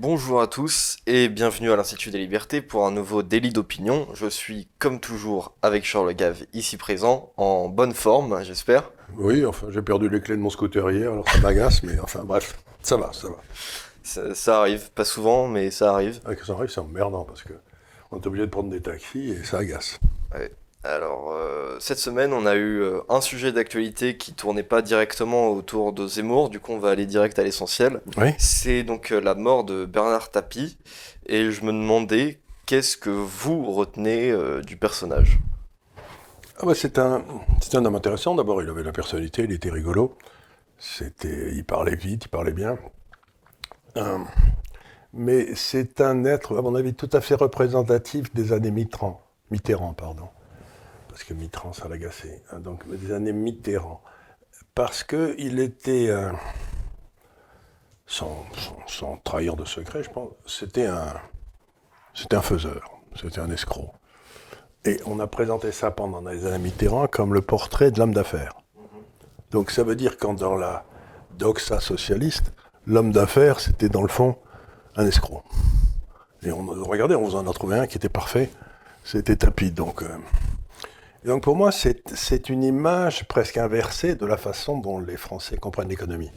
Bonjour à tous et bienvenue à l'Institut des Libertés pour un nouveau délit d'opinion. Je suis comme toujours avec Charles Gave ici présent, en bonne forme j'espère. Oui, enfin j'ai perdu les clés de mon scooter hier, alors ça m'agace, mais enfin bref, ça va, ça va. Ça, arrive, pas souvent, mais ça arrive. Ah, ça arrive, c'est emmerdant parce que on est obligé de prendre des taxis et ça agace. Ouais. Alors, euh, cette semaine, on a eu euh, un sujet d'actualité qui tournait pas directement autour de Zemmour, du coup, on va aller direct à l'essentiel. C'est donc euh, la mort de Bernard Tapie, et je me demandais, qu'est-ce que vous retenez du personnage? Ah bah, C'est un, un homme intéressant. D'abord, il avait la personnalité, il était rigolo. C'était, il parlait vite, il parlait bien. mais c'est un être, à mon avis, tout à fait représentatif des années Mitterrand. Mitterrand, pardon parce que Mitterrand, ça l'agaçait, hein, donc des années Mitterrand, parce qu'il était, euh, sans, trahir de secret, je pense, c'était un, c'était un faiseur, c'était un escroc. Et on a présenté ça pendant les années Mitterrand comme le portrait de l'homme d'affaires. Donc ça veut dire qu'en dans la doxa socialiste, l'homme d'affaires, c'était dans le fond un escroc. Et on, regardez, on vous en a trouvé un qui était parfait, c'était Tapis. Donc, euh, donc pour moi, c'est une image presque inversée de la façon dont les Français comprennent l'économie.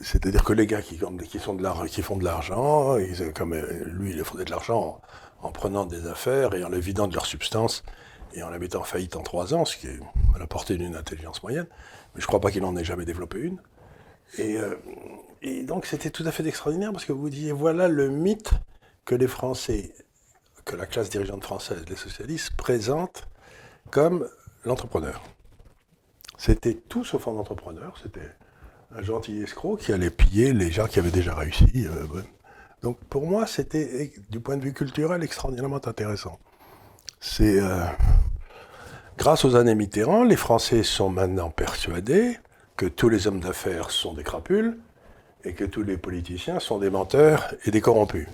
C'est-à-dire que les gars qui, sont qui font de l'argent, comme euh, lui, il faisait de l'argent en, prenant des affaires et en les vidant de leur substance et en la mettant en faillite en trois ans, ce qui est à la portée d'une intelligence moyenne. Mais je ne crois pas qu'il en ait jamais développé une. Et, euh, et donc c'était tout à fait extraordinaire parce que vous disiez, voilà le mythe que les Français, que la classe dirigeante française, les socialistes, présentent comme l'entrepreneur. C'était tout sauf un entrepreneur, c'était un gentil escroc qui allait piller les gens qui avaient déjà réussi. Euh, Donc pour moi, c'était, du point de vue culturel, extraordinairement intéressant. C'est euh, grâce aux années Mitterrand, les Français sont maintenant persuadés que tous les hommes d'affaires sont des crapules et que tous les politiciens sont des menteurs et des corrompus.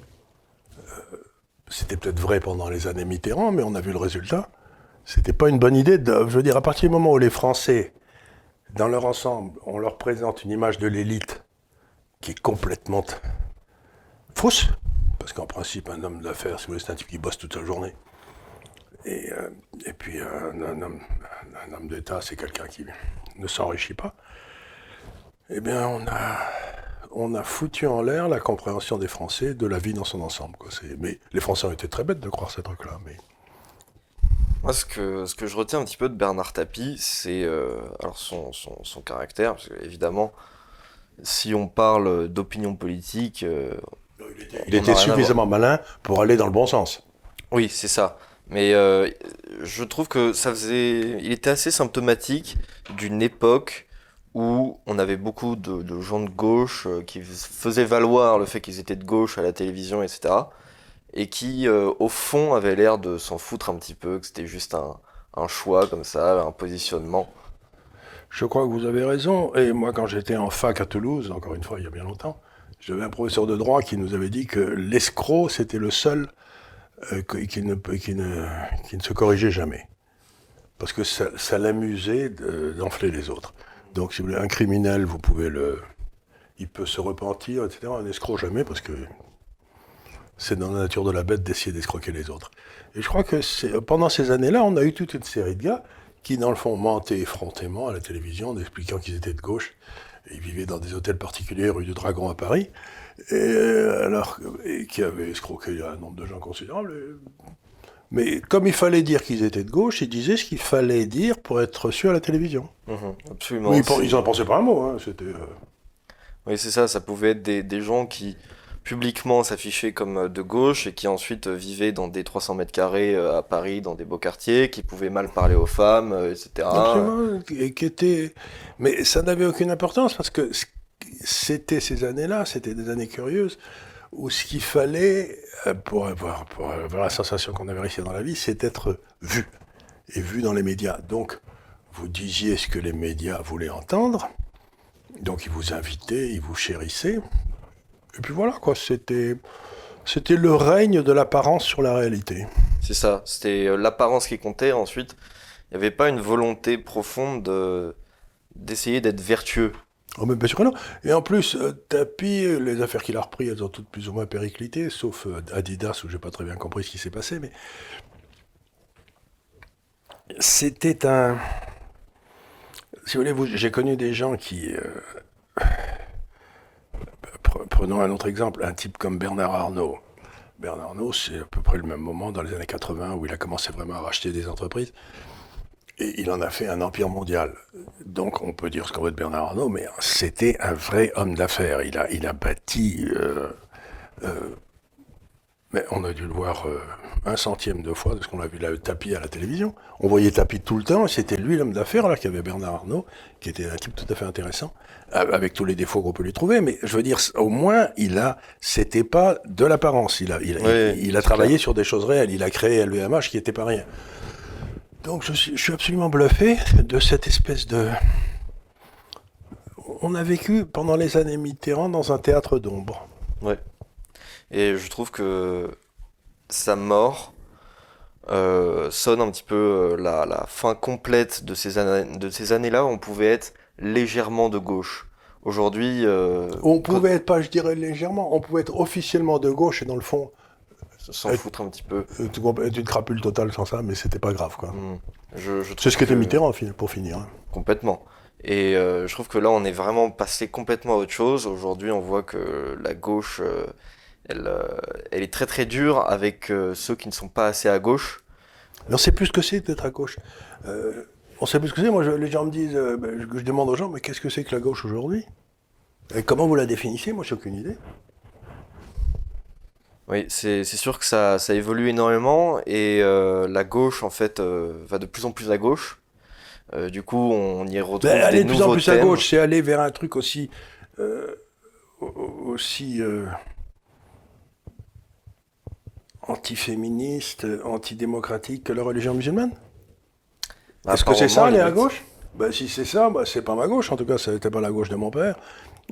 Euh, c'était peut-être vrai pendant les années Mitterrand, mais on a vu le résultat. C'était pas une bonne idée. De, je veux dire, à partir du moment où les Français, dans leur ensemble, on leur présente une image de l'élite qui est complètement fausse, parce qu'en principe, un homme d'affaires, si vous voulez, c'est un type qui bosse toute la journée. Et, euh, puis, un, homme, d'État, c'est quelqu'un qui ne s'enrichit pas. Eh bien, on a, on a foutu en l'air la compréhension des Français de la vie dans son ensemble. Mais les Français ont été très bêtes de croire ces trucs-là. Mais moi, ce que, ce que je retiens un petit peu de Bernard Tapie, c'est euh, alors son, son, caractère, parce que, évidemment, si on parle d'opinion politique. Euh, il était, suffisamment malin pour aller dans le bon sens. Oui, c'est ça. Mais euh, je trouve que ça faisait. Il était assez symptomatique d'une époque où on avait beaucoup de, de, gens de gauche qui faisaient valoir le fait qu'ils étaient de gauche à la télévision, etc et qui, euh, au fond, avait l'air de s'en foutre un petit peu, que c'était juste un, un, choix comme ça, un positionnement. Je crois que vous avez raison. Et moi, quand j'étais en fac à Toulouse, encore une fois, il y a bien longtemps, j'avais un professeur de droit qui nous avait dit que l'escroc, c'était le seul euh, qui, ne, qui, ne, qui, ne, se corrigeait jamais. Parce que ça, ça l'amusait d'enfler les autres. Donc, si vous voulez, un criminel, vous pouvez le. Il peut se repentir, etc. Un escroc, jamais, parce que c'est dans la nature de la bête d'essayer d'escroquer les autres. Et je crois que pendant ces années-là, on a eu toute une série de gars qui, dans le fond, mentaient effrontément à la télévision en expliquant qu'ils étaient de gauche. Ils vivaient dans des hôtels particuliers, rue du Dragon à Paris, et, euh, alors, et qui avaient escroqué un nombre de gens considérable. Mais comme il fallait dire qu'ils étaient de gauche, ils disaient ce qu'il fallait dire pour être reçus à la télévision. Mmh, absolument. ils n'en pensaient pas un mot. Hein, c'était. Euh, oui, c'est ça. Ça pouvait être des, des gens qui publiquement s'afficher comme euh, de gauche et qui ensuite euh, vivait dans des 300 mètres carrés euh, à Paris, dans des beaux quartiers, qui pouvait mal parler aux femmes, etc. et qui. Mais ça n'avait aucune importance parce que c'était ces années-là, c'était des années curieuses où ce qu'il fallait pour avoir, pour avoir la sensation qu'on avait réussi dans la vie, c'est être vu et vu dans les médias. Donc, vous disiez ce que les médias voulaient entendre. Donc, ils vous invitaient, ils vous chérissaient. Et puis voilà, quoi, c'était, c'était le règne de l'apparence sur la réalité. C'est ça, c'était euh, l'apparence qui comptait. Ensuite, il n'y avait pas une volonté profonde de, d'essayer d'être vertueux. Oh, mais bien sûr que non. Et en plus, euh, Tapi, les affaires qu'il a repris, elles ont toutes plus ou moins périclité, sauf euh, Adidas, où j'ai pas très bien compris ce qui s'est passé, mais c'était un. Si vous voulez, j'ai connu des gens qui. Euh, prenons un autre exemple, un type comme Bernard Arnault. Bernard Arnault, c'est à peu près le même moment, dans les années 80, où il a commencé vraiment à racheter des entreprises. Et il en a fait un empire mondial. Donc on peut dire ce qu'on veut de Bernard Arnault, mais c'était un vrai homme d'affaires. Il a, bâti... Euh, euh, mais on a dû le voir euh, un centième de fois, parce qu'on a vu le tapis à la télévision. On voyait tapis tout le temps, et c'était lui l'homme d'affaires, alors qu'il y avait Bernard Arnault, qui était un type tout à fait intéressant, avec tous les défauts qu'on peut lui trouver. Mais je veux dire, au moins, il a, c'était pas de l'apparence. Il a, il, il, a travaillé sur des choses réelles. Il a créé LVMH qui n'était pas rien. Donc je suis, absolument bluffé de cette espèce de... On a vécu pendant les années Mitterrand dans un théâtre d'ombre. Ouais. Et je trouve que sa mort euh, sonne un petit peu euh, la, fin complète de ces, années, de ces années-là où on pouvait être légèrement de gauche. Aujourd'hui... Euh, on pouvait être, pas je dirais légèrement, on pouvait être officiellement de gauche et dans le fond s'en foutre un petit peu. Être une crapule totale sans ça, mais c'était pas grave, quoi. Hmm. C'est ce qu'était Mitterrand, pour finir. Hein. Complètement. Et euh, je trouve que là, on est vraiment passé complètement à autre chose. Aujourd'hui, on voit que la gauche, elle, euh, elle est très très dure avec ceux qui ne sont pas assez à gauche. Mais on sait plus ce que c'est d'être à gauche. on sait plus ce que c'est. Moi, les gens me disent, ben, je, demande aux gens, mais qu'est-ce que c'est que la gauche aujourd'hui? Et comment vous la définissez? Moi, j'ai aucune idée. Oui, c'est sûr que ça, ça évolue énormément et euh, la gauche en fait euh, va de plus en plus à gauche. Euh, du coup, on y retrouve ben, aller de plus en plus à gauche, c'est aller vers un truc aussi aussi antiféministe, antidémocratique que la religion musulmane. Bah, Est-ce que c'est ça aller à gauche? Ben, si c'est ça, ben, c'est pas ma gauche. En tout cas, ça n'était pas la gauche de mon père.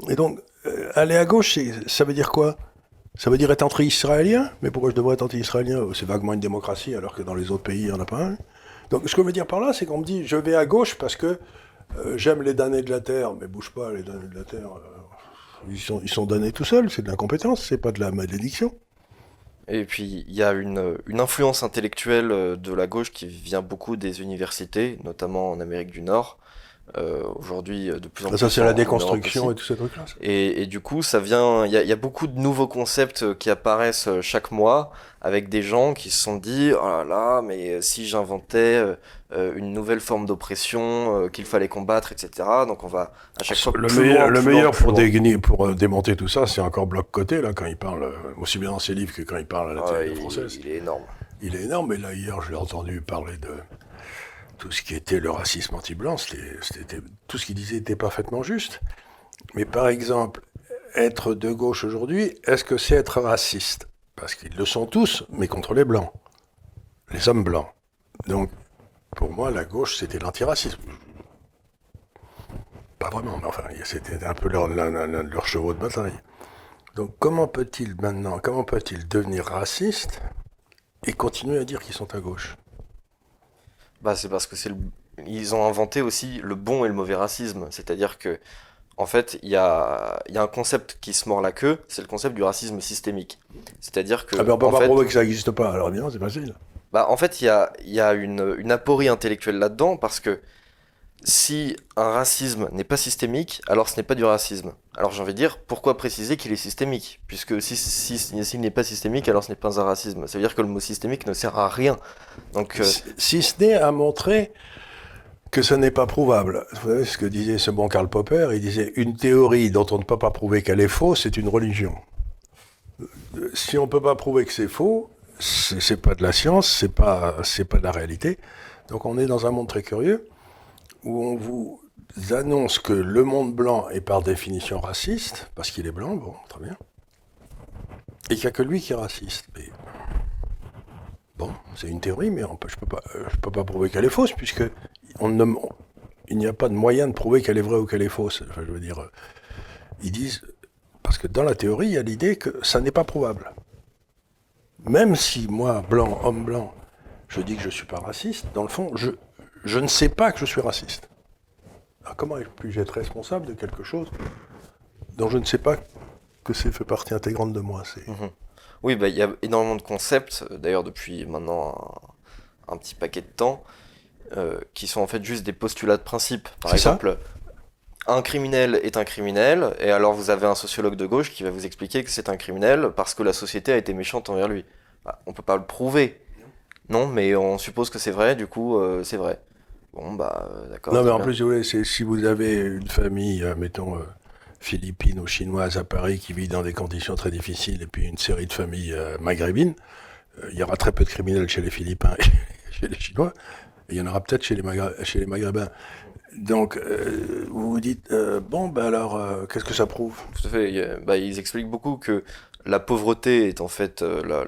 Et donc, aller à gauche, ça veut dire quoi? Ça veut dire être anti-israélien? Mais pourquoi je devrais être anti-israélien? C'est vaguement une démocratie, alors que dans les autres pays, il n'y en a pas un. Donc ce que je veux dire par là, c'est qu'on me dit, je vais à gauche parce que euh, j'aime les damnés de la Terre, mais bouge pas, les damnés de la Terre, euh, ils, sont, ils sont damnés tout seuls, c'est de l'incompétence, c'est pas de la malédiction. Et puis il y a une, une, influence intellectuelle euh, de la gauche qui vient beaucoup des universités, notamment en Amérique du Nord, euh, aujourd'hui de plus en plus. Ça, c'est la déconstruction et tout ces trucs-là. Et, et, du coup, ça vient. Il y, y, a beaucoup de nouveaux concepts qui apparaissent euh, chaque mois avec des gens qui se sont dit oh là là, mais si j'inventais euh, une nouvelle forme d'oppression qu'il fallait combattre, etc. Donc on va à chaque fois. Le meilleur, le meilleur pour, pour démonter tout ça, c'est encore Bloc Côté là quand il parle aussi bien dans ses livres que quand il parle à la télé française. Il est énorme. Il est énorme. Et là hier, je l'ai entendu parler de tout ce qui était le racisme anti-blanc, tout ce qu'il disait était parfaitement juste. Mais par exemple, être de gauche aujourd'hui, est-ce que c'est être raciste? Parce qu'ils le sont tous, mais contre les blancs, les hommes blancs. Donc, pour moi, la gauche, c'était l'antiracisme. Pas vraiment, mais enfin, c'était un peu leur, leur, chevaux de bataille. Donc, comment peut-il maintenant, comment peut-il devenir raciste et continuer à dire qu'ils sont à gauche? Bah, c'est parce que c'est ils ont inventé aussi le bon et le mauvais racisme. C'est-à-dire que, en fait, il y a, y a un concept qui se mord la queue, c'est le concept du racisme systémique. C'est-à-dire que. Ah, ben on peut pas prouver que ça n'existe pas, alors bien, c'est facile. Bah, en fait, il y a, y a une, une aporie intellectuelle là-dedans parce que si un racisme n'est pas systémique, alors ce n'est pas du racisme. Alors j'ai envie de dire, pourquoi préciser qu'il est systémique? Puisque s'il si, si, n'est pas systémique, alors ce n'est pas un racisme. Ça veut dire que le mot systémique ne sert à rien. Donc, euh, si, ce n'est à montrer que ce n'est pas prouvable. Vous savez ce que disait ce bon Karl Popper? Il disait, une théorie dont on ne peut pas prouver qu'elle est fausse, c'est une religion. Si on ne peut pas prouver que c'est faux, c'est pas de la science, c'est pas, pas de la réalité. Donc on est dans un monde très curieux où on vous annonce que le monde blanc est par définition raciste, parce qu'il est blanc, bon, très bien, et qu'il n'y a que lui qui est raciste. Bon, c'est une théorie, mais je ne peux, peux, pas prouver qu'elle est fausse, puisque il n'y a pas de moyen de prouver qu'elle est vraie ou qu'elle est fausse. Enfin, je dire, ils disent, parce que dans la théorie, il y a l'idée que ça n'est pas prouvable. Même si moi, blanc, homme blanc, je dis que je ne suis pas raciste, dans le fond, je, je ne sais pas que je suis raciste. ah, comment puis-je être responsable de quelque chose dont je ne sais pas que c'est fait partie intégrante de moi c'est... Mhm. Oui, bah, il y a énormément de concepts, d'ailleurs depuis maintenant un, petit paquet de temps, euh, qui sont en fait juste des postulats de principe. Par exemple, un criminel est un criminel, et alors vous avez un sociologue de gauche qui va vous expliquer que c'est un criminel parce que la société a été méchante envers lui. Bah, on peut pas le prouver, non, mais on suppose que c'est vrai, du coup euh, c'est vrai. Bon bah euh, d'accord. Non mais en plus, si vous avez une famille, euh, mettons philippine ou chinoise à Paris qui vit dans des conditions très difficiles, et puis une série de familles maghrébines, il y aura très peu de criminels chez les Philippins et chez les Chinois, et il y en aura peut-être chez, chez les Maghrébins. Donc, euh, vous vous dites, euh, bon, ben alors, euh, qu'est-ce que ça prouve? Tout à fait. Bah, ils expliquent beaucoup que la pauvreté est en fait le,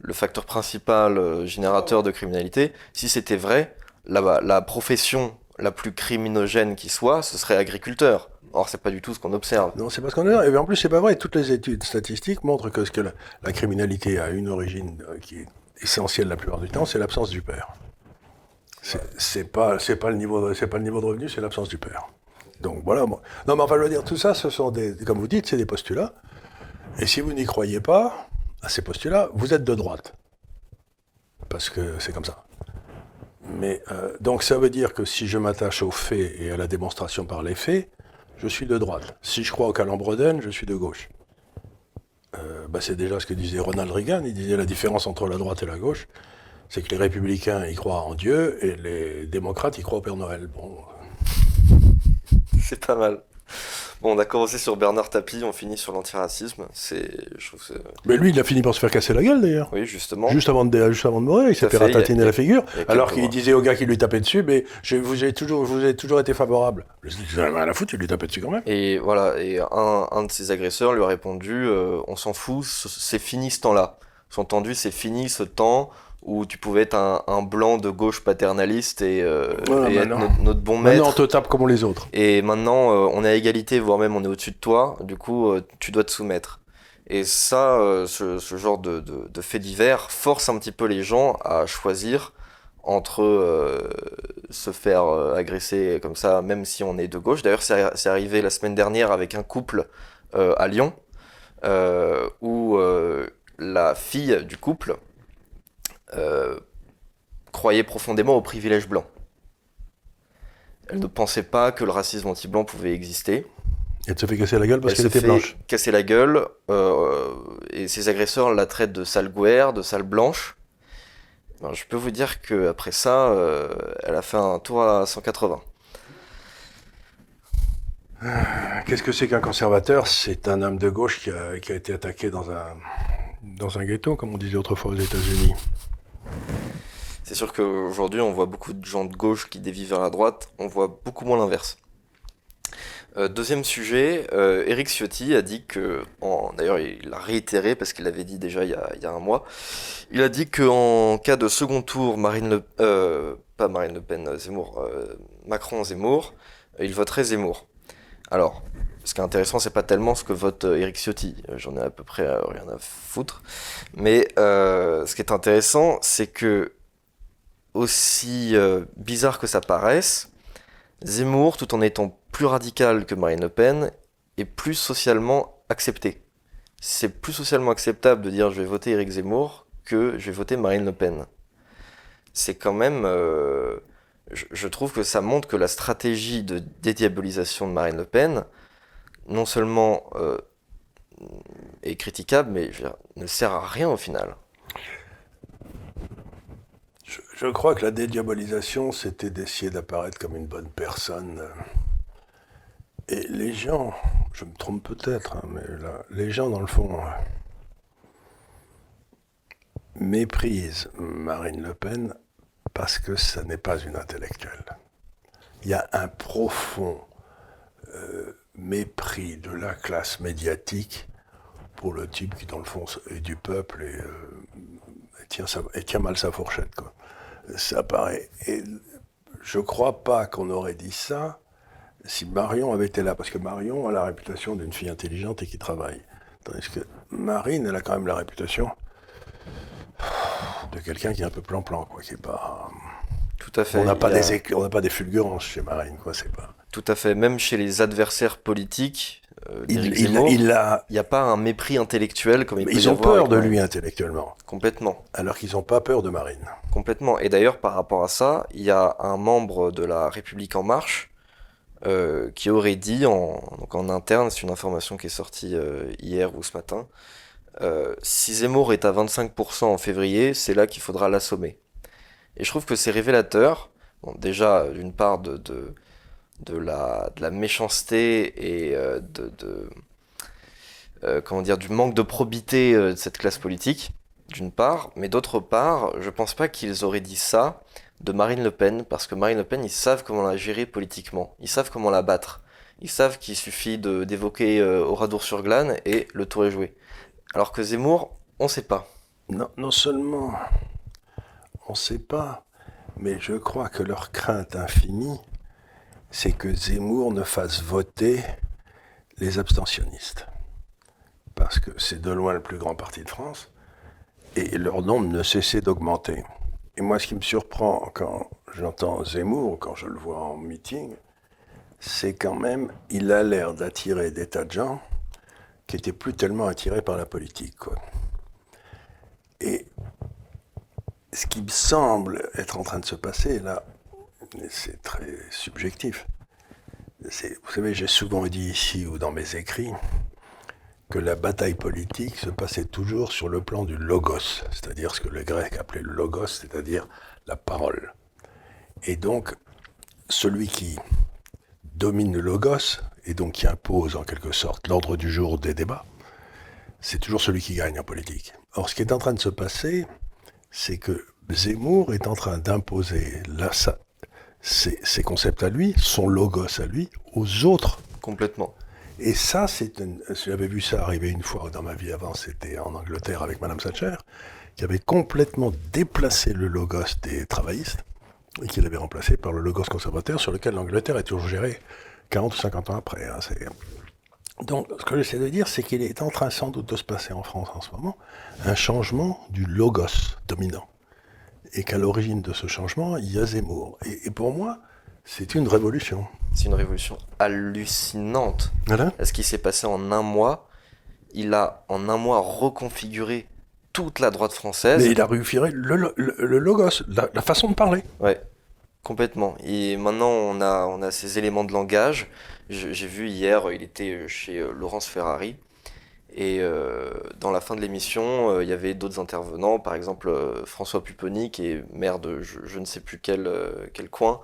le, facteur principal générateur de criminalité. Si c'était vrai, la, la profession la plus criminogène qui soit, ce serait agriculteur. Or, c'est pas du tout ce qu'on observe. Non, c'est pas ce qu'on observe. Et en plus, c'est pas vrai. Toutes les études statistiques montrent que, la, criminalité a une origine qui est essentielle la plupart du temps, c'est l'absence du père. C'est pas pas le niveau de revenu, c'est l'absence du père. Donc voilà. Non, mais enfin, je veux dire, tout ça, ce sont comme vous dites, c'est des postulats. Et si vous n'y croyez pas à ces postulats, vous êtes de droite, parce que c'est comme ça. Mais euh, donc ça veut dire que si je m'attache aux faits et à la démonstration par les faits, je suis de droite. Si je crois au calembredaine, je suis de gauche. Euh, bah, c'est déjà ce que disait Ronald Reagan. Il disait la différence entre la droite et la gauche, c'est que les républicains y croient en Dieu et les démocrates y croient au Père Noël. Bon. C'est pas mal. Bon, on a commencé sur Bernard Tapie, on finit sur l'antiracisme. C'est, Mais lui, il a fini par se faire casser la gueule d'ailleurs. Oui, justement. Juste avant de, juste avant de mourir, il s'est fait ratatiner la figure. Alors qu'il disait au gars qui lui tapait dessus, mais je vous ai toujours, vous avez toujours été favorable. À la foutre, il lui tapait dessus quand même. Et voilà, et un, un de ses agresseurs lui a répondu, euh, on s'en fout, c'est fini ce temps-là. Entendu, c'est fini ce temps où tu pouvais être un, blanc de gauche paternaliste et, euh, être notre, bon maître. Maintenant, on te tape comme les autres. Et maintenant, euh, on est à égalité, voire même on est au-dessus de toi. Du coup, euh, tu dois te soumettre. Et ça, ce, genre de, de, fait divers force un petit peu les gens à choisir entre se faire agresser comme ça, même si on est de gauche. D'ailleurs, c'est arrivé la semaine dernière avec un couple à Lyon, où la fille du couple euh, croyait profondément au privilège blanc. Elle ne pensait pas que le racisme anti-blanc pouvait exister. Elle se fait casser la gueule parce qu'elle était blanche. Casser la gueule, euh, et ses agresseurs la traitent de sale guerre, de sale blanche. je peux vous dire qu'après ça, euh, elle a fait un tour à 180. Qu'est-ce que c'est qu'un conservateur? C'est un homme de gauche qui a, qui a, été attaqué dans un, dans un ghetto, comme on disait autrefois aux États-Unis. C'est sûr qu'aujourd'hui, on voit beaucoup de gens de gauche qui dévient vers la droite, on voit beaucoup moins l'inverse. Euh, deuxième sujet, euh, Eric Ciotti a dit que, d'ailleurs il l'a réitéré parce qu'il l'avait dit déjà il y, a, un mois, il a dit qu'en cas de second tour, Marine Le, euh, pas Marine Le Pen, Zemmour, Macron Zemmour, il voterait Zemmour. Alors, ce qui est intéressant, c'est pas tellement ce que vote Eric Ciotti, j'en ai à peu près rien à foutre, mais ce qui est intéressant, c'est que aussi euh, bizarre que ça paraisse, Zemmour, tout en étant plus radical que Marine Le Pen, est plus socialement accepté. C'est plus socialement acceptable de dire je vais voter Eric Zemmour que je vais voter Marine Le Pen. C'est quand même... Euh, je, trouve que ça montre que la stratégie de dédiabolisation de Marine Le Pen, non seulement euh, est critiquable, mais ne sert à rien au final. Je, crois que la dédiabolisation, c'était d'essayer d'apparaître comme une bonne personne. Et les gens, je me trompe peut-être, hein, mais là, les gens, dans le fond, méprisent Marine Le Pen parce que ça n'est pas une intellectuelle. Il y a un profond euh, mépris de la classe médiatique pour le type qui, dans le fond, est du peuple et, euh, tient, et tient mal sa fourchette. Quoi ça paraît. Et je crois pas qu'on aurait dit ça si Marion avait été là, parce que Marion a la réputation d'une fille intelligente et qui travaille. Tandis que Marine, elle a quand même la réputation de quelqu'un qui est un peu plan-plan, quoi, qui est pas. Tout à fait. On n'a pas, a- des éc- on n'a pas des fulgurances chez Marine, quoi, c'est pas. Tout à fait. Même chez les adversaires politiques euh, Il, Zemmour, il a, il n'y a pas un mépris intellectuel comme il peut ils ont peur de lui intellectuellement, Complètement. alors qu'ils n'ont pas peur de Marine. Complètement. Et d'ailleurs, par rapport à ça, il y a un membre de la République En Marche euh, qui aurait dit en, donc en interne, c'est une information qui est sortie euh, hier ou ce matin, si Zemmour est à 25% en février, c'est là qu'il faudra l'assommer. Et je trouve que c'est révélateur, bon, déjà d'une part de, de, de, la, de la méchanceté et euh, de, euh, comment dire, du manque de probité euh, de cette classe politique d'une part, mais d'autre part, je pense pas qu'ils auraient dit ça de Marine Le Pen, parce que Marine Le Pen, ils savent comment la gérer politiquement, ils savent comment la battre, ils savent qu'il suffit d'évoquer Oradour-sur-Glane et le tour est joué. Alors que Zemmour, on sait pas. Non, non seulement on ne sait pas, mais je crois que leur crainte infinie, c'est que Zemmour ne fasse voter les abstentionnistes. Parce que c'est de loin le plus grand parti de France, et leur nombre ne cessait d'augmenter. Et moi, ce qui me surprend quand j'entends Zemmour, quand je le vois en meeting, c'est quand même, il a l'air d'attirer des tas de gens qui étaient plus tellement attirés par la politique. Et ce qui me semble être en train de se passer là, c'est très subjectif. Vous savez, j'ai souvent dit ici ou dans mes écrits que la bataille politique se passait toujours sur le plan du logos, c'est-à-dire ce que les Grecs appelaient le logos, c'est-à-dire la parole. Et donc, celui qui domine le logos et donc qui impose en quelque sorte l'ordre du jour des débats, c'est toujours celui qui gagne en politique. Or, ce qui est en train de se passer, c'est que Zemmour est en train d'imposer la- ses, ses concepts à lui, son logos à lui, aux autres. Complètement. Et ça, c'est j'avais vu ça arriver une fois dans ma vie avant, c'était en Angleterre avec Madame Thatcher, qui avait complètement déplacé le logos des travaillistes et qui l'avait remplacé par le logos conservateur sur lequel l'Angleterre est toujours gérée 40 ou 50 ans après. hein, Donc, ce que j'essaie de dire, c'est qu'il est en train sans doute de se passer en France en ce moment un changement du logos dominant. Et qu'à l'origine de ce changement, il y a Zemmour. Et, et pour moi, c'est une révolution. C'est une révolution hallucinante. Voilà. Ce qui s'est passé en un mois, il a en un mois reconfiguré toute la droite française. Mais il a réussi le, le- le- le logos, la, la façon de parler. Ouais, complètement. Et maintenant, on a, on a ces éléments de langage. J'ai vu hier, il était chez euh, Laurence Ferrari. Et euh, dans la fin de l'émission, euh, il y avait d'autres intervenants, par exemple euh, François Pupponi, qui est maire de je, ne sais plus quel, quel coin,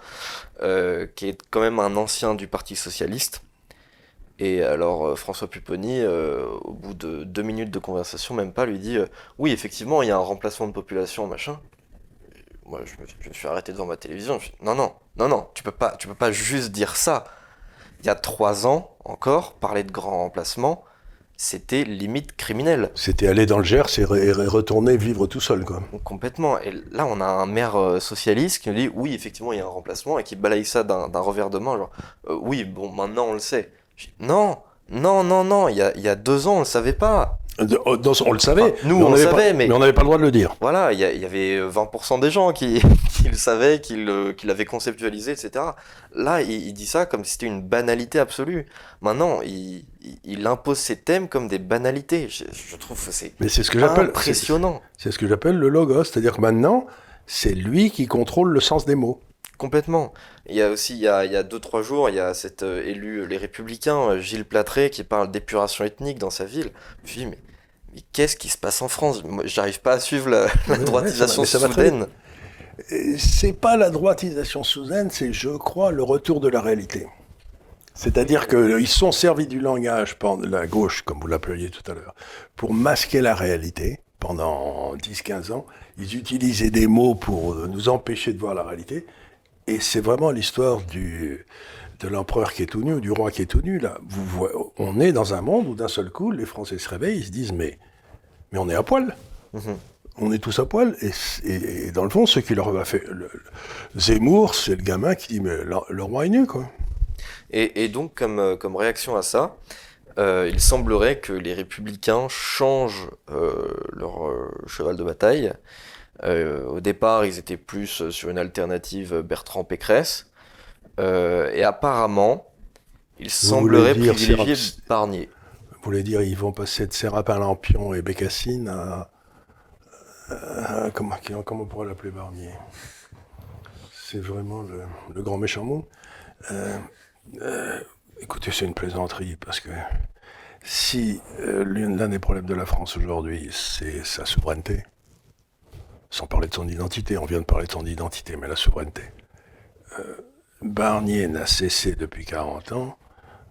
qui est quand même un ancien du Parti Socialiste. Et alors François Pupponi, au bout de deux minutes de conversation, même pas, lui dit Oui, effectivement, il y a un remplacement de population, machin. Moi, je me, suis arrêté devant ma télévision. Je me non, non, non, non, tu peux pas, tu peux pas juste dire ça. Il y a trois ans encore, parler de grand remplacement, c'était limite criminel. C'était aller dans le Gers et, re- et retourner vivre tout seul, quoi. Complètement. Et là, on a un maire euh, socialiste qui nous dit oui, effectivement, il y a un remplacement et qui balaye ça d'un revers de main. Genre, euh, oui, bon, maintenant on le sait. Dis, non, non, non, non, il y a, il y a deux ans, on le savait pas. Oh, dans- on le savait. Enfin, nous, on le savait, pas, mais- on n'avait pas le droit de le dire. Voilà, il y, avait 20% des gens qui, qui le savaient, qui l'avaient conceptualisé, etc. Là, il, il dit ça comme si c'était une banalité absolue. Maintenant, il, il- impose ses thèmes comme des banalités. Je, je trouve que c'est Mais c'est ce que impressionnant. C'est ce que j'appelle le logos, c'est-à-dire que maintenant, c'est lui qui contrôle le sens des mots. Complètement. Il y a aussi, il y a, il y a deux, trois jours, il y a cet euh, élu, euh, les Républicains, euh, Gilles Platré, qui parle d'épuration ethnique dans sa ville. Dis, mais, mais qu'est-ce qui se passe en France? Moi, J'arrive pas à suivre la, la Ouais, droitisation ouais, ça va- mais ça va très soudaine. C'est pas la droitisation soudaine, c'est, je crois, le retour de la réalité. C'est-à-dire qu'ils sont servis du langage, la gauche, comme vous l'appeliez tout à l'heure, pour masquer la réalité pendant 10-15 ans. Ils utilisaient des mots pour nous empêcher de voir la réalité. Et c'est vraiment l'histoire du, de l'empereur qui est tout nu, ou du roi qui est tout nu. Là. Vous on est dans un monde où d'un seul coup, les Français se réveillent, ils se disent mais, mais on est à poil. Mhm. On est tous à poil. Et, c- et- et dans le fond, ce qui leur a fait. le- le- Zemmour, c'est le gamin qui dit mais le, le roi est nu, quoi. Et, et donc, comme, euh, comme réaction à ça, euh, il semblerait que les républicains changent euh, leur euh, cheval de bataille. Au départ, ils étaient plus sur une alternative Bertrand Pécresse. Et apparemment, il semblerait dire privilégier Barnier. Vous voulez dire, ils vont passer de Sérapin Lampion et Bécassine à. à- comment, comment on pourrait l'appeler Barnier? C'est vraiment le, le grand méchant mot. Euh, écoutez, c'est une plaisanterie parce que si euh, l'un des problèmes de la France aujourd'hui, c'est sa souveraineté, sans parler de son identité, on vient de parler de son identité, mais la souveraineté. Euh, Barnier n'a cessé depuis 40 ans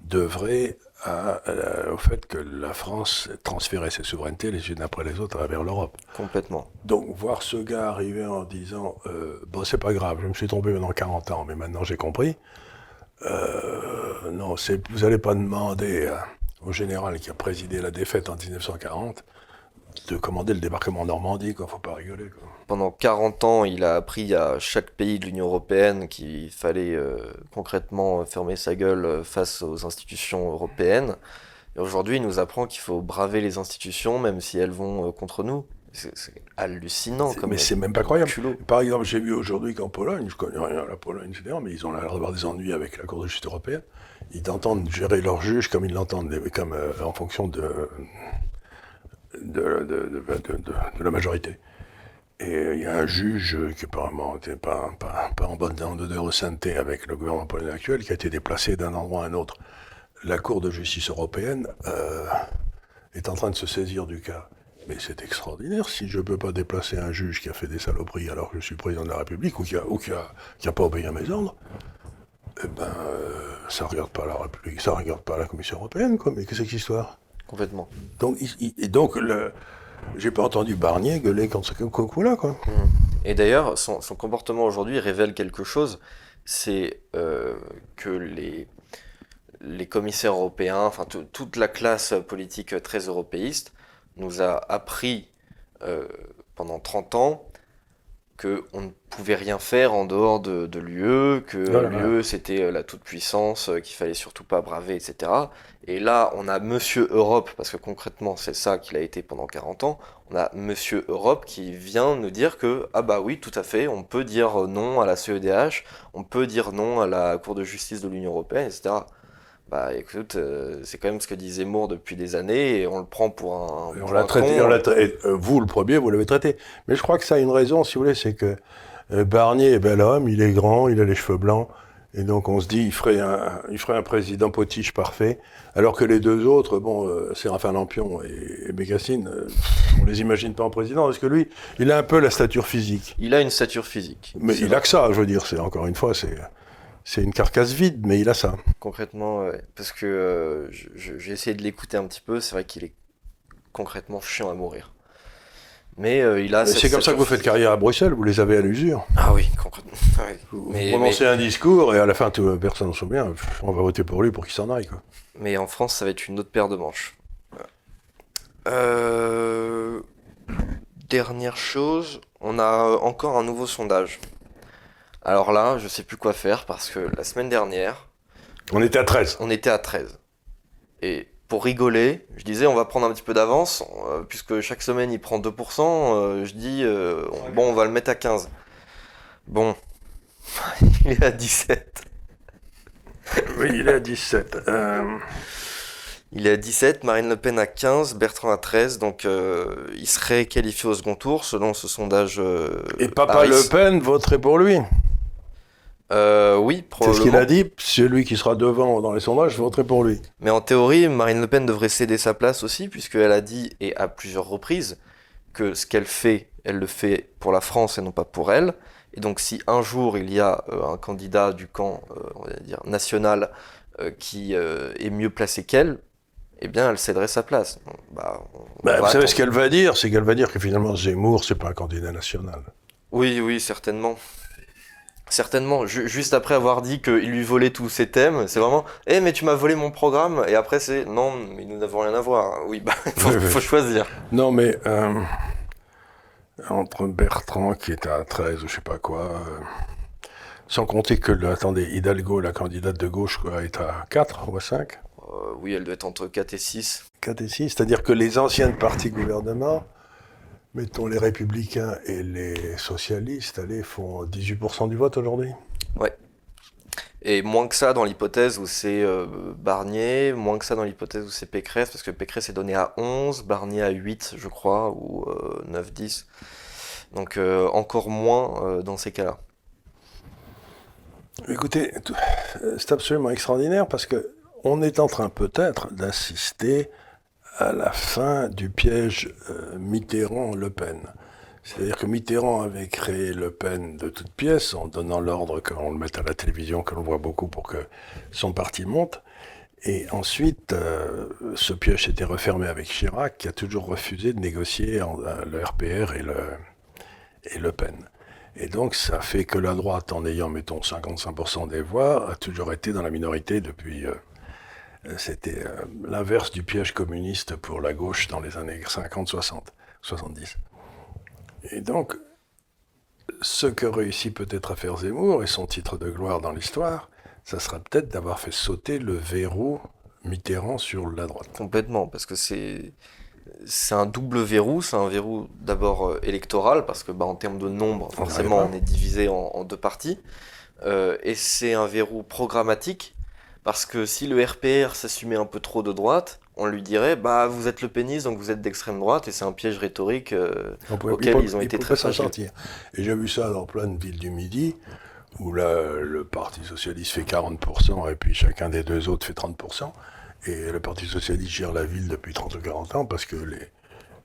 d'œuvrer à- à- au fait que la France transférait ses souverainetés les unes après les autres vers l'Europe. Complètement. Donc voir ce gars arriver en disant euh, bon c'est pas grave, je me suis trompé pendant 40 ans, mais maintenant j'ai compris. Euh, non, vous allez pas demander à- au général qui a présidé la défaite en 1940 de commander le débarquement en Normandie, quoi. Faut pas rigoler. Pendant 40 ans, il a appris à chaque pays de l'Union européenne qu'il fallait euh, concrètement fermer sa gueule euh, face aux institutions européennes. Et aujourd'hui, il nous apprend qu'il faut braver les institutions, même si elles vont euh, contre nous. C'est hallucinant comme mais c'est même pas croyable. culot. Par exemple, j'ai vu aujourd'hui qu'en Pologne, je connais rien à la Pologne, etc., mais ils ont l'air d'avoir des ennuis avec la Cour de justice européenne. Ils entendent gérer leurs juges comme ils l'entendent, comme euh, en fonction de de, de, de, de- de- de la majorité. Et euh, il y a un juge qui apparemment n'était pas, pas, pas en bonne odeur de sainteté avec le gouvernement polonais actuel, qui a été déplacé d'un endroit à un autre. La Cour de justice européenne euh, est en train de se saisir du cas. Mais c'est extraordinaire si je ne peux pas déplacer un juge qui a fait des saloperies alors que je suis président de la République ou qui a, ou qui a, qui a pas obéi à mes ordres. Eh ben, euh, ça ne regarde pas la République, ça regarde pas la Commission européenne, quoi. Mais qu'est-ce que c'est que cette histoire? Complètement. Donc, il- donc, le, j'ai pas entendu Barnier gueuler contre ce coup-là, quoi. Et d'ailleurs, son, son comportement aujourd'hui révèle quelque chose, c'est euh, que les, les commissaires européens, enfin tout- toute la classe politique très européiste, nous a appris euh, pendant 30 ans qu'on ne pouvait rien faire en dehors de, de l'UE, que l'UE c'était euh, la toute-puissance, euh, qu'il fallait surtout pas braver, etc. Et là, on a Monsieur Europe, parce que concrètement c'est ça qu'il a été pendant 40 ans, on a Monsieur Europe qui vient nous dire que, ah bah oui, tout à fait, on peut dire non à la CEDH, on peut dire non à la Cour de justice de l'Union Européenne, etc. Bah écoute, euh, c'est quand même ce que dit Zemmour depuis des années et on le prend pour un. Et pour on l'a un traité, con. on l'a traité- euh, vous le premier, vous l'avez traité. Mais je crois que ça a une raison, si vous voulez, c'est que euh, Barnier est bel homme, il est grand, il a les cheveux blancs, et donc on se dit, il ferait un, il ferait un président potiche parfait, alors que les deux autres, bon, euh, Séraphin Lampion et, et Bécassine, euh, on les imagine pas en président, parce que lui, il a un peu la stature physique. Il a une stature physique. Mais il a que ça, je veux dire, c'est encore une fois, c'est, c'est une carcasse vide, mais il a ça. Concrètement, ouais. parce que euh, j'ai essayé de l'écouter un petit peu, c'est vrai qu'il est concrètement chiant à mourir. Mais euh, il a. C'est comme ça que vous faites carrière à Bruxelles, vous les avez à l'usure. Ah oui, concrètement. ouais. Vous Mais- prononcez un discours et à la fin, tout, personne ne se souvient. On va voter pour lui pour qu'il s'en aille. Quoi. Mais en France, ça va être une autre paire de manches. Euh, Dernière chose, on a encore un nouveau sondage. Alors là, je sais plus quoi faire parce que la semaine dernière, On était à 13. on était à 13. Et pour rigoler, je disais on va prendre un petit peu d'avance, euh, puisque chaque semaine il prend 2%, euh, je dis euh, on- bon on va le mettre à 15. Bon, il est à 17. Oui, il est à 17. Euh, Il est à 17, Marine Le Pen à 15, Bertrand à 13, donc euh, il serait qualifié au second tour selon ce sondage. euh, et Papa Harris. Le Pen voterait pour lui. Euh, oui, C'est ce probablement. qu'il a dit. Celui qui sera devant dans les sondages voterait pour lui. Mais en théorie, Marine Le Pen devrait céder sa place aussi, puisqu'elle a dit, et à plusieurs reprises, que ce qu'elle fait, elle le fait pour la France et non pas pour elle. Et donc si un jour il y a euh, un candidat du camp, euh, on va dire, national, qui est mieux placé qu'elle, eh bien elle céderait sa place. Bah, Bah, vous savez ce qu'elle va dire C'est qu'elle va dire que finalement Zemmour, c'est pas un candidat national. Oui, oui, certainement. Certainement, Ju- juste après avoir dit qu'il lui volait tous ses thèmes, c'est vraiment Eh, mais tu m'as volé mon programme, et après c'est Non, mais nous n'avons rien à voir. Oui, bah, faut, Oui, oui. faut choisir. Non, mais euh, entre Bertrand qui est à 13 ou je sais pas quoi, euh, sans compter que, le, attendez, Hidalgo, la candidate de gauche, quoi, est à 4 ou à 5 Euh, oui, elle doit être entre 4 et 6. 4 et 6, c'est-à-dire que les anciennes partis gouvernement mettons les républicains et les socialistes, allez, font 18% du vote aujourd'hui. Ouais. Et moins que ça dans l'hypothèse où c'est euh, Barnier, moins que ça dans l'hypothèse où c'est Pécresse, parce que Pécresse est donné à 11, Barnier à 8, je crois, ou 9-10. Donc encore moins dans ces cas-là. Écoutez, c'est absolument extraordinaire parce que on est en train peut-être d'assister à la fin du piège euh, Mitterrand-Le Pen. C'est-à-dire que Mitterrand avait créé Le Pen de toutes pièces en donnant l'ordre qu'on le mette à la télévision, que l'on voit beaucoup pour que son parti monte. Et ensuite, euh, ce piège s'était refermé avec Chirac, qui a toujours refusé de négocier euh, le RPR et le, le Pen. Et donc, ça fait que la droite, en ayant, mettons, 55% des voix, a toujours été dans la minorité depuis. C'était euh, l'inverse du piège communiste pour la gauche dans les années 50, 60, 70. Et donc, ce que réussit peut-être à faire Zemmour et son titre de gloire dans l'histoire, ça sera peut-être d'avoir fait sauter le verrou Mitterrand sur la droite. Complètement, parce que c'est c'est un double verrou. C'est un verrou d'abord euh, électoral, parce que bah, en termes de nombre, forcément, on est divisé en, deux parties. Euh, et c'est un verrou programmatique, parce que si le RPR s'assumait un peu trop de droite, on lui dirait bah vous êtes le pénis donc vous êtes d'extrême droite et c'est un piège rhétorique euh, auquel ils ont été très fragiles. Et j'ai vu ça dans plein de villes du Midi où là, le Parti socialiste fait 40% et puis chacun des deux autres fait 30%. Et le Parti Socialiste gère la ville depuis 30 ou 40 ans parce que les,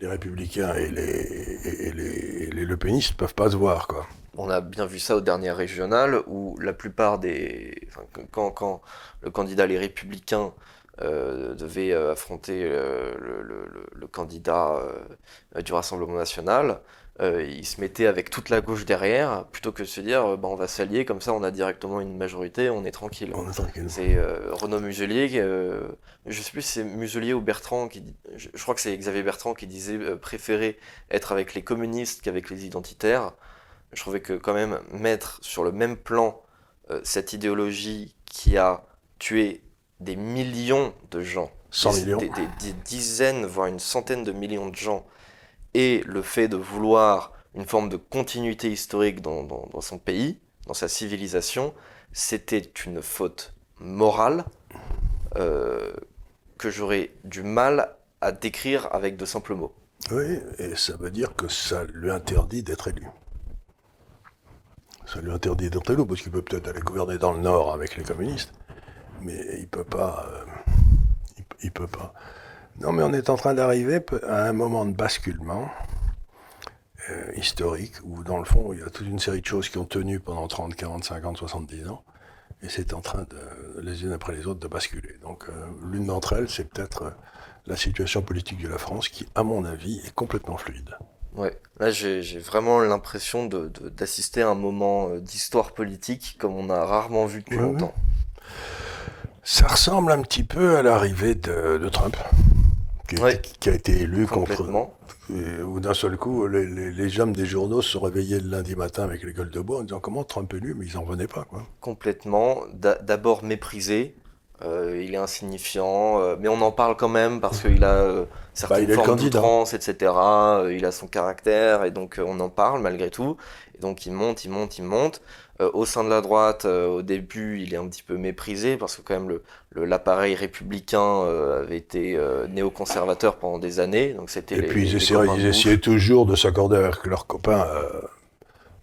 les Républicains et les, et les, les Le Penistes ne peuvent pas se voir. Quoi. On a bien vu ça aux dernières régionales où la plupart des. quand, quand le candidat Les Républicains euh, devait euh, affronter euh, le, le, le, candidat du Rassemblement national, euh, il se mettait avec toute la gauche derrière, plutôt que de se dire euh, bah, on va s'allier, comme ça on a directement une majorité, on est tranquille. C'est euh, Renaud Muselier, je sais plus si c'est Muselier ou Bertrand, qui, je, crois que c'est Xavier Bertrand qui disait préférer être avec les communistes qu'avec les identitaires. Je trouvais que quand même mettre sur le même plan cette idéologie qui a tué des millions de gens, des dizaines, voire une centaine de millions de gens, et le fait de vouloir une forme de continuité historique dans, son pays, dans sa civilisation, c'était une faute morale euh, que j'aurais du mal à décrire avec de simples mots. Oui, et ça veut dire que ça lui interdit d'être élu. Ça lui interdit d'être élu, parce qu'il peut peut-être aller gouverner dans le Nord avec les communistes, mais il peut pas. Euh, il peut pas. Non, mais on est en train d'arriver à un moment de basculement euh, historique où, dans le fond, il y a toute une série de choses qui ont tenu pendant 30, 40, 50, 70 ans. Et c'est en train, de, les unes après les autres, de basculer. Donc, euh, l'une d'entre elles, c'est peut-être la situation politique de la France qui, à mon avis, est complètement fluide. Ouais, là j'ai vraiment l'impression d'assister à un moment d'histoire politique comme on a rarement vu depuis longtemps. Ça ressemble un petit peu à l'arrivée de, de Trump qui, a été élu contre. Où d'un seul coup, les, les, les jammes des journaux se réveillaient le lundi matin avec les gueules de bois en disant comment Trump est élu, mais ils n'en venaient pas. Quoi. Complètement. D'abord méprisé. Euh, il est insignifiant, euh, mais on en parle quand même parce qu'il a euh, certaines bah, formes d'outrance, etc. il a son caractère et donc on en parle malgré tout. Et donc il monte, il monte, il monte. Euh, au sein de la droite, euh, au début, il est un petit peu méprisé parce que quand même l'appareil républicain euh, avait été néoconservateur pendant des années. Donc c'était. Et puis ils, essayaient, toujours de s'accorder avec leurs copains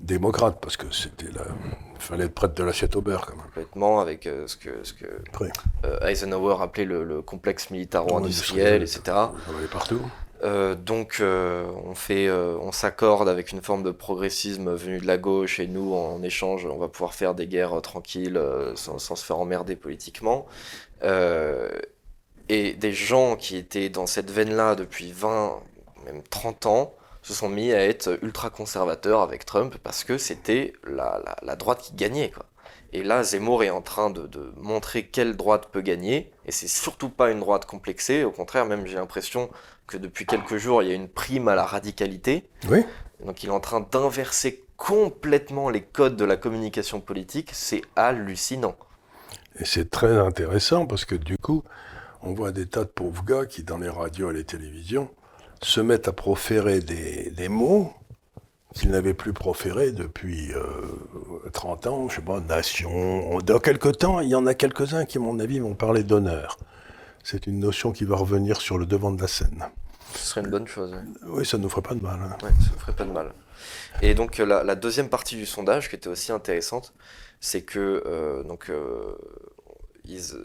démocrates parce que c'était Il fallait être prêtre de l'assiette au beurre, quand même. Complètement, avec ce que, ce que Eisenhower appelait le, complexe militaro-industriel, etc. On partout. Euh, donc euh, on fait, euh, on s'accorde avec une forme de progressisme venu de la gauche et nous en échange on va pouvoir faire des guerres tranquilles sans, se faire emmerder politiquement. et des gens qui étaient dans cette veine-là depuis 20, même 30 ans, se sont mis à être ultra conservateurs avec Trump parce que c'était la, la, droite qui gagnait. Quoi. Et là, Zemmour est en train de, de, montrer quelle droite peut gagner, et c'est surtout pas une droite complexée, au contraire, même j'ai l'impression que depuis quelques jours, il y a une prime à la radicalité. Oui. Donc il est en train d'inverser complètement les codes de la communication politique. C'est hallucinant. Et c'est très intéressant parce que du coup, on voit des tas de pauvres gars qui, dans les radios et les télévisions, se mettent à proférer des, des mots qu'ils n'avaient plus proférés depuis euh, 30 ans, je sais pas, nation. Dans quelques temps, il y en a quelques-uns qui, à mon avis, vont parler d'honneur. C'est une notion qui va revenir sur le devant de la scène. Ce serait une bonne chose. Oui, ça ne nous ferait pas de mal. hein. Ouais, ça ne ferait pas de mal. Et donc euh, la, la deuxième partie du sondage qui était aussi intéressante, c'est que euh, donc euh,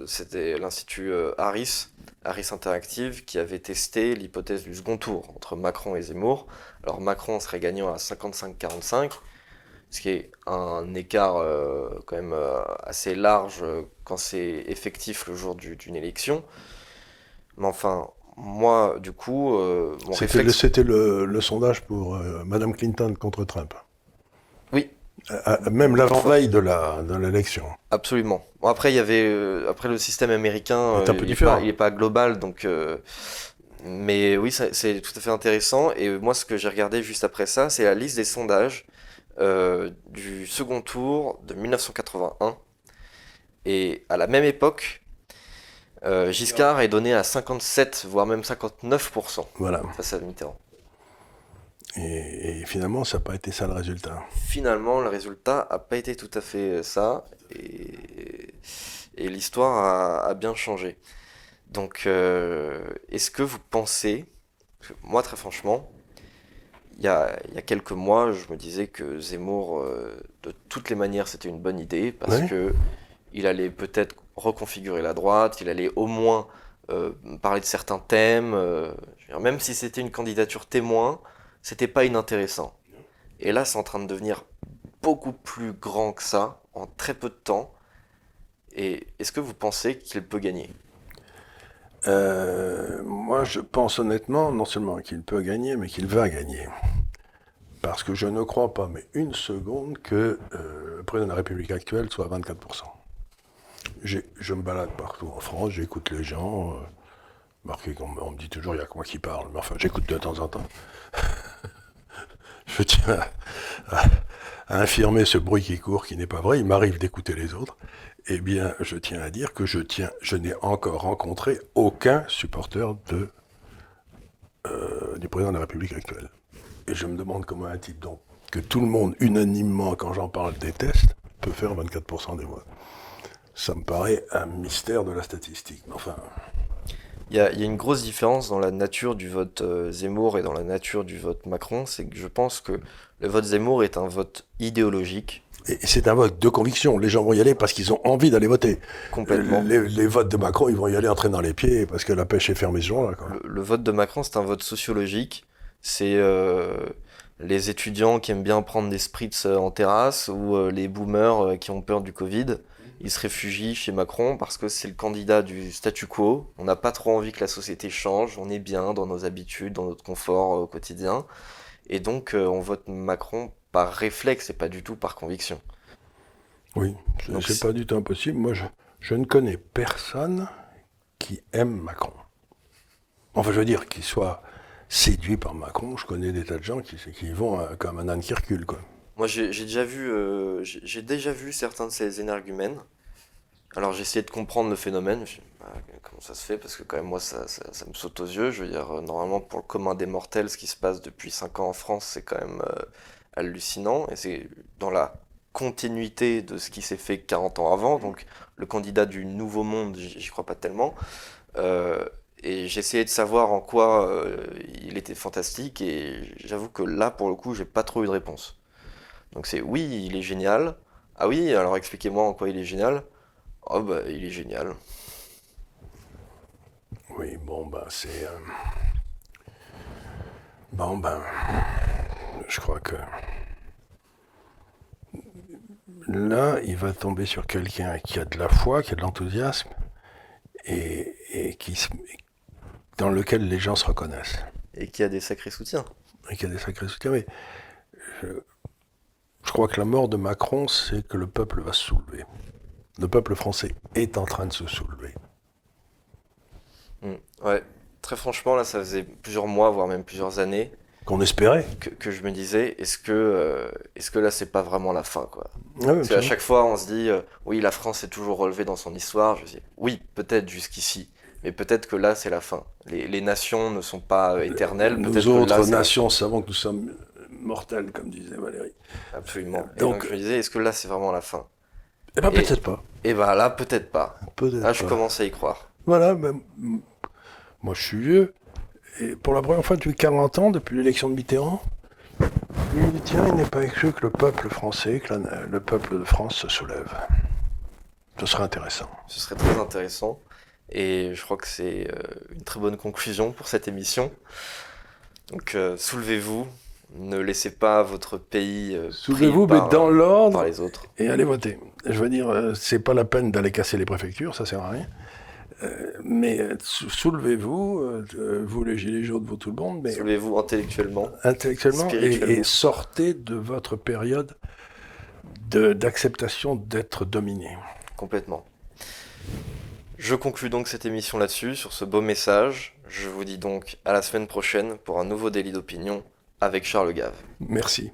c'était l'institut euh, Harris, Harris Interactive, qui avait testé l'hypothèse du second tour entre Macron et Zemmour. Alors Macron serait gagnant à 55-45, ce qui est un écart euh, quand même euh, assez large euh, quand c'est effectif le jour du- d'une élection. Mais enfin, moi, du coup, mon C'était le, réflexe... le, le sondage pour Madame Clinton contre Trump. Même l'avant-veille de la de l'élection. Absolument. Bon, après, il y avait euh, après le système américain, C'est un euh, peu il est pas, il est pas global, donc. euh, mais oui, c'est tout à fait intéressant. Et moi, ce que j'ai regardé juste après ça, c'est la liste des sondages euh, du second tour de 1981. Et à la même époque, Giscard est donné à 57, voire même 59% Voilà. face à Mitterrand. Et, et finalement, ça n'a pas été ça le résultat. Finalement, le résultat n'a pas été tout à fait ça, et, et l'histoire a, a bien changé. Donc, euh, est-ce que vous pensez, que moi très franchement, il y a, il y a quelques mois, je me disais que Zemmour, euh, de toutes les manières, c'était une bonne idée, parce Ouais. que il allait peut-être reconfigurer la droite, il allait au moins euh, parler de certains thèmes, euh, même si c'était une candidature témoin, c'était pas inintéressant. Et là, c'est en train de devenir beaucoup plus grand que ça, en très peu de temps. Et est-ce que vous pensez qu'il peut gagner? Euh, moi, je pense honnêtement, non seulement qu'il peut gagner, mais qu'il va gagner. Parce que je ne crois pas, mais une seconde, que euh, le président de la République actuelle soit à 24%. J'ai- Je me balade partout en France, j'écoute les gens. euh, me- on me dit toujours, il y a que moi qui parle. Mais enfin, j'écoute de temps en temps. Je tiens à, infirmer ce bruit qui court, qui n'est pas vrai. Il m'arrive d'écouter les autres. Eh bien, je tiens à dire que je tiens, je n'ai encore rencontré aucun supporter euh, du président de la République actuelle. Et je me demande comment un type donc, que tout le monde unanimement, quand j'en parle, déteste, peut faire 24% des voix. Ça me paraît un mystère de la statistique. Enfin, Il y a, il y a une grosse différence dans la nature du vote euh, Zemmour et dans la nature du vote Macron, c'est que je pense que le vote Zemmour est un vote idéologique, et c'est un vote de conviction. Les gens vont y aller parce qu'ils ont envie d'aller voter. complètement. Les, les votes de Macron, ils vont y aller en traînant les pieds parce que la pêche est fermée ce jour-là. Le, le vote de Macron, c'est un vote sociologique. C'est euh, les étudiants qui aiment bien prendre des spritz euh, en terrasse ou euh, les boomers qui ont peur du Covid. Ils se réfugient chez Macron parce que c'est le candidat du statu quo. On n'a pas trop envie que la société change. On est bien dans nos habitudes, dans notre confort euh, au quotidien. Et donc, euh, on vote Macron par réflexe et pas du tout par conviction. Oui, c'est- pas du tout impossible. Moi, je, je ne connais personne qui aime Macron. Enfin, je veux dire, qui soit séduit par Macron. Je connais des tas de gens qui, vont euh, comme un âne qui recule, quoi. Moi, j'ai déjà vu, euh, j'ai déjà vu certains de ces énergumènes. Alors, j'ai essayé de comprendre le phénomène. Comment ça se fait Parce que quand même, moi, ça, me saute aux yeux. Je veux dire, euh, normalement, pour le commun des mortels, ce qui se passe depuis 5 ans en France, c'est quand même euh, hallucinant. Et c'est dans la continuité de ce qui s'est fait 40 ans avant. Donc, le candidat du nouveau monde, j'y crois pas tellement. Euh, et essayé de savoir en quoi euh, il était fantastique. Et j'avoue que là, pour le coup, j'ai pas trop eu de réponse. Donc c'est oui, il est génial. Ah oui, alors expliquez-moi en quoi il est génial. Oh bah il est génial. Oui, bon, ben, c'est. euh, Bon, ben. Je crois que. Là, il va tomber sur quelqu'un qui a de la foi, qui a de l'enthousiasme, et, et qui, se- dans lequel les gens se reconnaissent. Et qui a des sacrés soutiens. et qui a des sacrés soutiens. Mais je, je crois que la mort de Macron, c'est que le peuple va se soulever. Le peuple français est en train de se soulever. Hmm. Ouais, très franchement là ça faisait plusieurs mois, voire même plusieurs années Qu'on espérait. que, que je me disais est-ce que, euh, est-ce que là c'est pas vraiment la fin quoi Ah ouais, Parce qu'à chaque fois on se dit euh, oui la France est toujours relevée dans son histoire. Je dis oui peut-être jusqu'ici. Mais peut-être que là, c'est la fin. Les, les nations ne sont pas éternelles. Nous Peut-être que là, autres nations savons que nous sommes mortels, comme disait Valérie. Absolument. Et Donc- donc, je me disais, est-ce que là, c'est vraiment la fin Eh bien, Et- peut-être pas. Et ben là, peut-être pas. Peut-être Là, je pas. commence à y croire. Voilà, ben, m- moi je suis vieux, et pour la première fois depuis 40 ans, depuis l'élection de Mitterrand, tiens, il n'est pas exclu que le peuple français, que la- le peuple de France se soulève. Ce serait intéressant. Ce serait très intéressant. Et je crois que c'est euh, une très bonne conclusion pour cette émission. Donc, euh, soulevez-vous. Ne laissez pas votre pays euh, Soulevez-vous, mais dans l'ordre, par les autres. et allez voter. Je veux dire, euh, c'est pas la peine d'aller casser les préfectures, ça sert à rien. Euh, mais euh, sou- soulevez-vous, euh, euh, vous les gilets jaunes, vous tout le monde, mais Soulevez-vous intellectuellement. intellectuellement et, sortez de votre période de- d'acceptation d'être dominé. Complètement. Je conclus donc cette émission là-dessus, sur ce beau message. Je vous dis donc à la semaine prochaine pour un nouveau délit d'opinion avec Charles Gave. Merci.